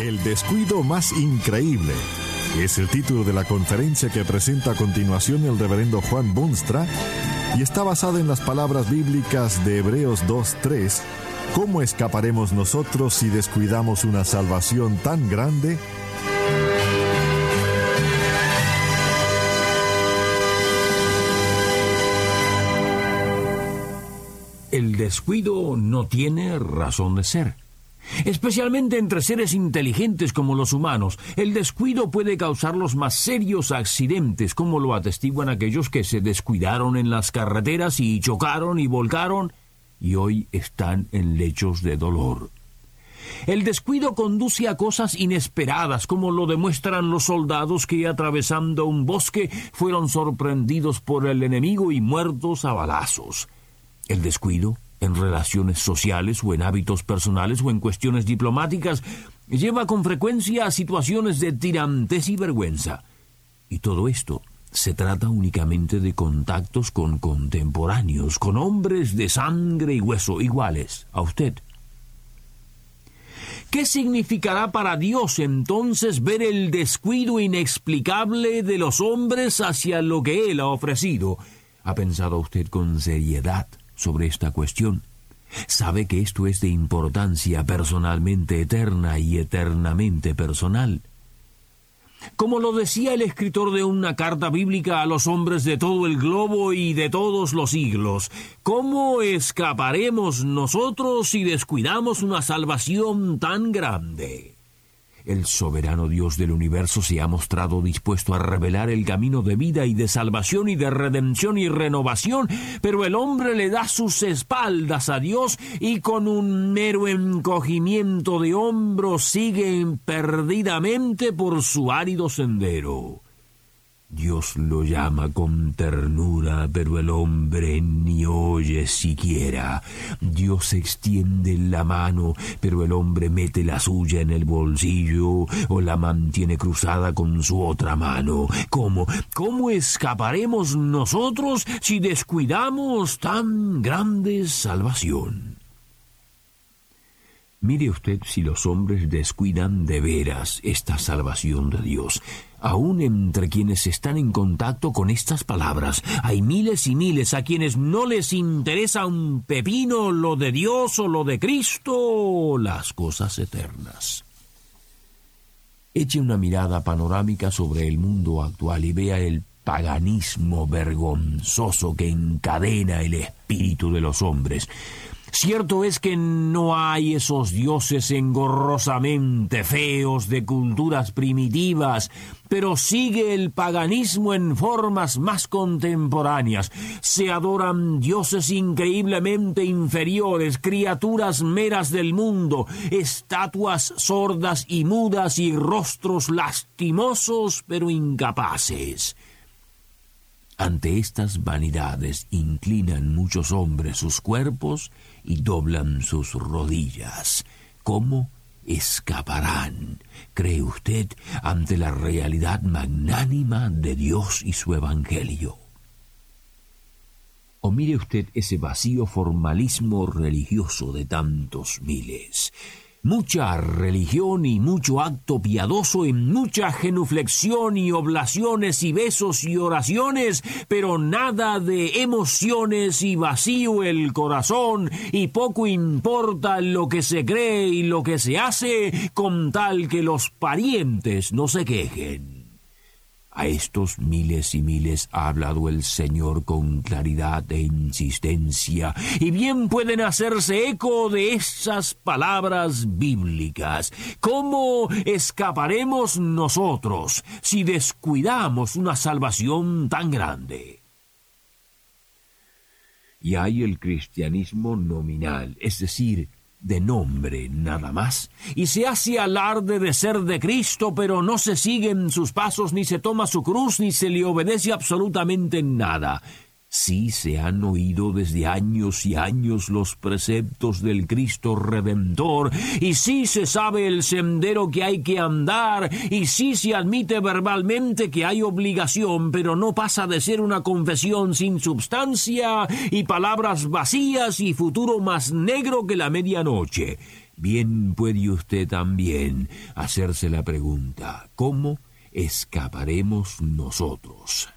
El descuido más increíble es el título de la conferencia que presenta a continuación el reverendo Juan Bonstra y está basada en las palabras bíblicas de Hebreos 2.3. ¿Cómo escaparemos nosotros si descuidamos una salvación tan grande? El descuido no tiene razón de ser. Especialmente entre seres inteligentes como los humanos, el descuido puede causar los más serios accidentes, como lo atestiguan aquellos que se descuidaron en las carreteras y chocaron y volcaron y hoy están en lechos de dolor. El descuido conduce a cosas inesperadas, como lo demuestran los soldados que atravesando un bosque fueron sorprendidos por el enemigo y muertos a balazos. El descuido en relaciones sociales o en hábitos personales o en cuestiones diplomáticas, lleva con frecuencia a situaciones de tirantes y vergüenza. Y todo esto se trata únicamente de contactos con contemporáneos, con hombres de sangre y hueso iguales a usted. ¿Qué significará para Dios entonces ver el descuido inexplicable de los hombres hacia lo que Él ha ofrecido? ¿Ha pensado usted con seriedad sobre esta cuestión. Sabe que esto es de importancia personalmente eterna y eternamente personal. Como lo decía el escritor de una carta bíblica a los hombres de todo el globo y de todos los siglos, ¿cómo escaparemos nosotros si descuidamos una salvación tan grande? El soberano Dios del universo se ha mostrado dispuesto a revelar el camino de vida y de salvación y de redención y renovación, pero el hombre le da sus espaldas a Dios y con un mero encogimiento de hombros sigue perdidamente por su árido sendero. Dios lo llama con ternura, pero el hombre ni oye siquiera. Dios extiende la mano, pero el hombre mete la suya en el bolsillo o la mantiene cruzada con su otra mano. ¿Cómo? ¿Cómo escaparemos nosotros si descuidamos tan grande salvación? Mire usted si los hombres descuidan de veras esta salvación de Dios. Aún entre quienes están en contacto con estas palabras, hay miles y miles a quienes no les interesa un pepino lo de Dios o lo de Cristo o las cosas eternas. Eche una mirada panorámica sobre el mundo actual y vea el paganismo vergonzoso que encadena el espíritu de los hombres. Cierto es que no hay esos dioses engorrosamente feos de culturas primitivas, pero sigue el paganismo en formas más contemporáneas. Se adoran dioses increíblemente inferiores, criaturas meras del mundo, estatuas sordas y mudas y rostros lastimosos pero incapaces. Ante estas vanidades inclinan muchos hombres sus cuerpos y doblan sus rodillas. ¿Cómo escaparán, cree usted, ante la realidad magnánima de Dios y su Evangelio? O mire usted ese vacío formalismo religioso de tantos miles mucha religión y mucho acto piadoso y mucha genuflexión y oblaciones y besos y oraciones, pero nada de emociones y vacío el corazón y poco importa lo que se cree y lo que se hace con tal que los parientes no se quejen. A estos miles y miles ha hablado el Señor con claridad e insistencia, y bien pueden hacerse eco de esas palabras bíblicas. ¿Cómo escaparemos nosotros si descuidamos una salvación tan grande? Y hay el cristianismo nominal, es decir, de nombre nada más, y se hace alarde de ser de Cristo, pero no se siguen sus pasos, ni se toma su cruz, ni se le obedece absolutamente nada. Sí se han oído desde años y años los preceptos del Cristo Redentor, y sí se sabe el sendero que hay que andar, y sí se admite verbalmente que hay obligación, pero no pasa de ser una confesión sin substancia y palabras vacías y futuro más negro que la medianoche. Bien puede usted también hacerse la pregunta, ¿cómo escaparemos nosotros?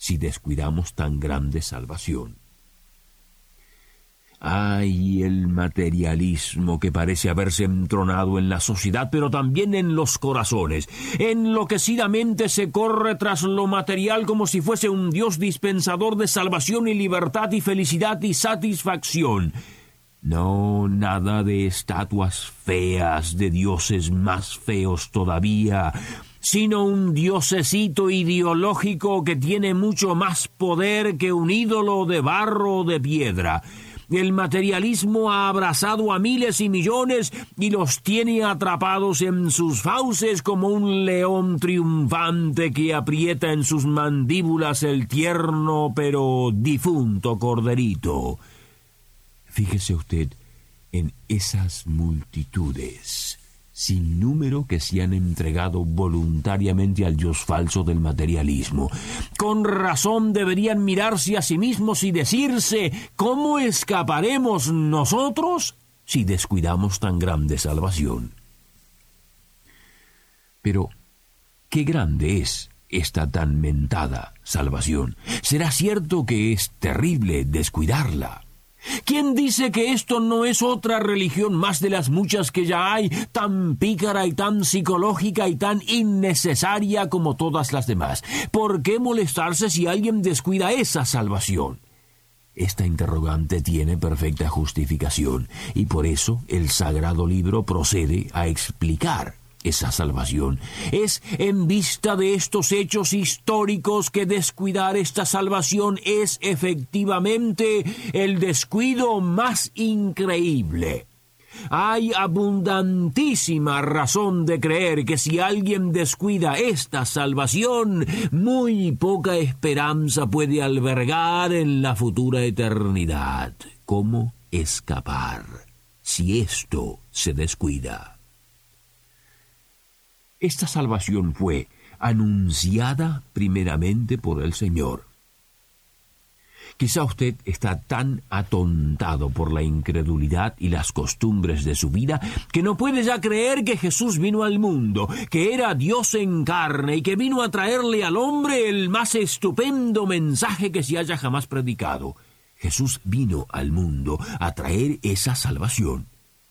Si descuidamos tan grande salvación. Ay, el materialismo que parece haberse entronado en la sociedad, pero también en los corazones. Enloquecidamente se corre tras lo material como si fuese un Dios dispensador de salvación y libertad y felicidad y satisfacción. No, nada de estatuas feas, de dioses más feos todavía, sino un diosecito ideológico que tiene mucho más poder que un ídolo de barro o de piedra. El materialismo ha abrazado a miles y millones y los tiene atrapados en sus fauces como un león triunfante que aprieta en sus mandíbulas el tierno pero difunto corderito. Fíjese usted en esas multitudes sin número que se han entregado voluntariamente al dios falso del materialismo. Con razón deberían mirarse a sí mismos y decirse ¿cómo escaparemos nosotros si descuidamos tan grande salvación? Pero, ¿qué grande es esta tan mentada salvación? ¿Será cierto que es terrible descuidarla? ¿Quién dice que esto no es otra religión más de las muchas que ya hay, tan pícara y tan psicológica y tan innecesaria como todas las demás? ¿Por qué molestarse si alguien descuida esa salvación? Esta interrogante tiene perfecta justificación, y por eso el sagrado libro procede a explicar esa salvación. Es en vista de estos hechos históricos que descuidar esta salvación es efectivamente el descuido más increíble. Hay abundantísima razón de creer que si alguien descuida esta salvación, muy poca esperanza puede albergar en la futura eternidad. ¿Cómo escapar si esto se descuida? Esta salvación fue anunciada primeramente por el Señor. Quizá usted está tan atontado por la incredulidad y las costumbres de su vida que no puede ya creer que Jesús vino al mundo, que era Dios en carne y que vino a traerle al hombre el más estupendo mensaje que se haya jamás predicado. Jesús vino al mundo a traer esa salvación.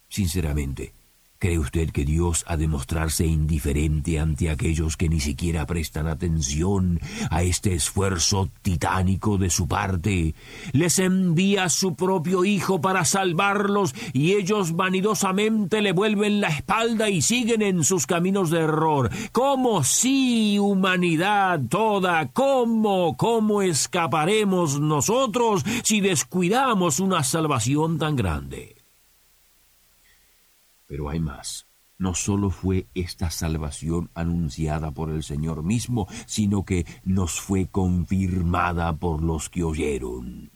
Sinceramente, ¿Cree usted que Dios ha de mostrarse indiferente ante aquellos que ni siquiera prestan atención a este esfuerzo titánico de su parte? Les envía su propio Hijo para salvarlos y ellos vanidosamente le vuelven la espalda y siguen en sus caminos de error. ¿Cómo sí, humanidad toda? ¿Cómo, cómo escaparemos nosotros si descuidamos una salvación tan grande? Pero hay más. No solo fue esta salvación anunciada por el Señor mismo, sino que nos fue confirmada por los que oyeron.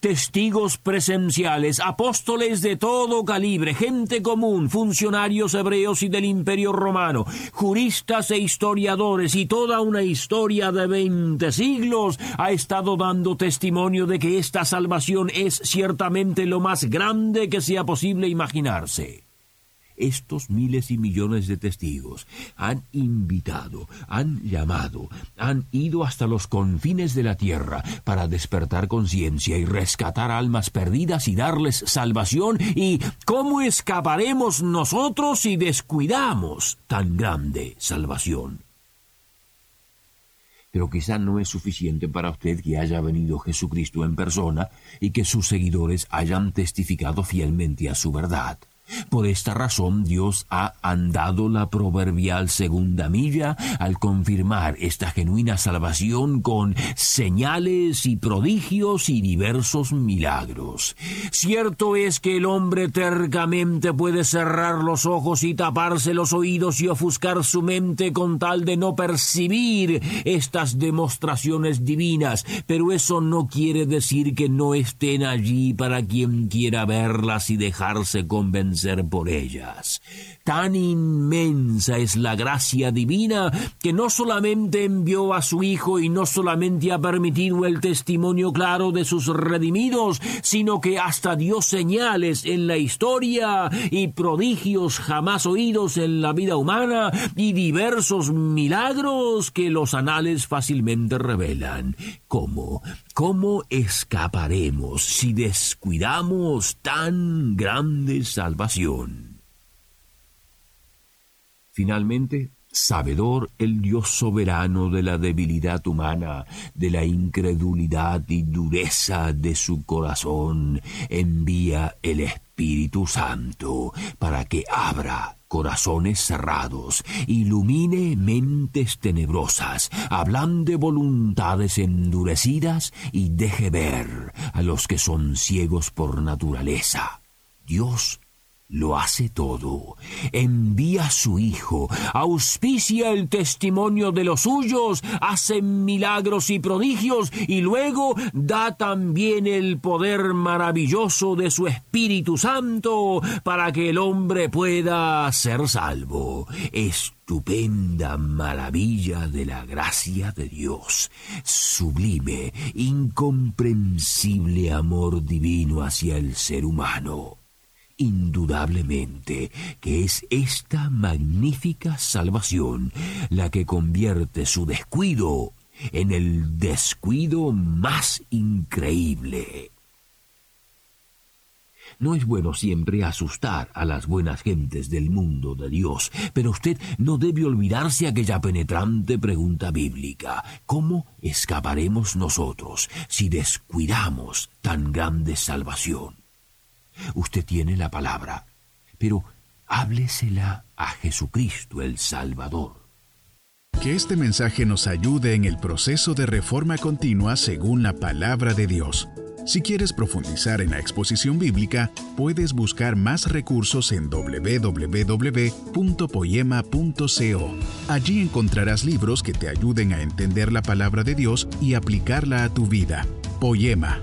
Testigos presenciales, apóstoles de todo calibre, gente común, funcionarios hebreos y del imperio romano, juristas e historiadores y toda una historia de veinte siglos ha estado dando testimonio de que esta salvación es ciertamente lo más grande que sea posible imaginarse. Estos miles y millones de testigos han invitado, han llamado, han ido hasta los confines de la tierra para despertar conciencia y rescatar almas perdidas y darles salvación. ¿Y cómo escaparemos nosotros si descuidamos tan grande salvación? Pero quizá no es suficiente para usted que haya venido Jesucristo en persona y que sus seguidores hayan testificado fielmente a su verdad. Por esta razón Dios ha andado la proverbial segunda milla al confirmar esta genuina salvación con señales y prodigios y diversos milagros. Cierto es que el hombre tercamente puede cerrar los ojos y taparse los oídos y ofuscar su mente con tal de no percibir estas demostraciones divinas, pero eso no quiere decir que no estén allí para quien quiera verlas y dejarse convencer por ellas. Tan inmensa es la gracia divina que no solamente envió a su Hijo y no solamente ha permitido el testimonio claro de sus redimidos, sino que hasta dio señales en la historia y prodigios jamás oídos en la vida humana y diversos milagros que los anales fácilmente revelan. ¿Cómo? ¿Cómo escaparemos si descuidamos tan grande salvación? Finalmente, sabedor el Dios soberano de la debilidad humana, de la incredulidad y dureza de su corazón, envía el Espíritu Santo para que abra corazones cerrados, ilumine mentes tenebrosas, ablande voluntades endurecidas y deje ver a los que son ciegos por naturaleza. Dios lo hace todo. Envía a su Hijo, auspicia el testimonio de los suyos, hace milagros y prodigios y luego da también el poder maravilloso de su Espíritu Santo para que el hombre pueda ser salvo. Estupenda maravilla de la gracia de Dios, sublime, incomprensible amor divino hacia el ser humano indudablemente que es esta magnífica salvación la que convierte su descuido en el descuido más increíble. No es bueno siempre asustar a las buenas gentes del mundo de Dios, pero usted no debe olvidarse aquella penetrante pregunta bíblica. ¿Cómo escaparemos nosotros si descuidamos tan grande salvación? Usted tiene la palabra, pero háblesela a Jesucristo el Salvador. Que este mensaje nos ayude en el proceso de reforma continua según la palabra de Dios. Si quieres profundizar en la exposición bíblica, puedes buscar más recursos en www.poema.co. Allí encontrarás libros que te ayuden a entender la palabra de Dios y aplicarla a tu vida. Poema,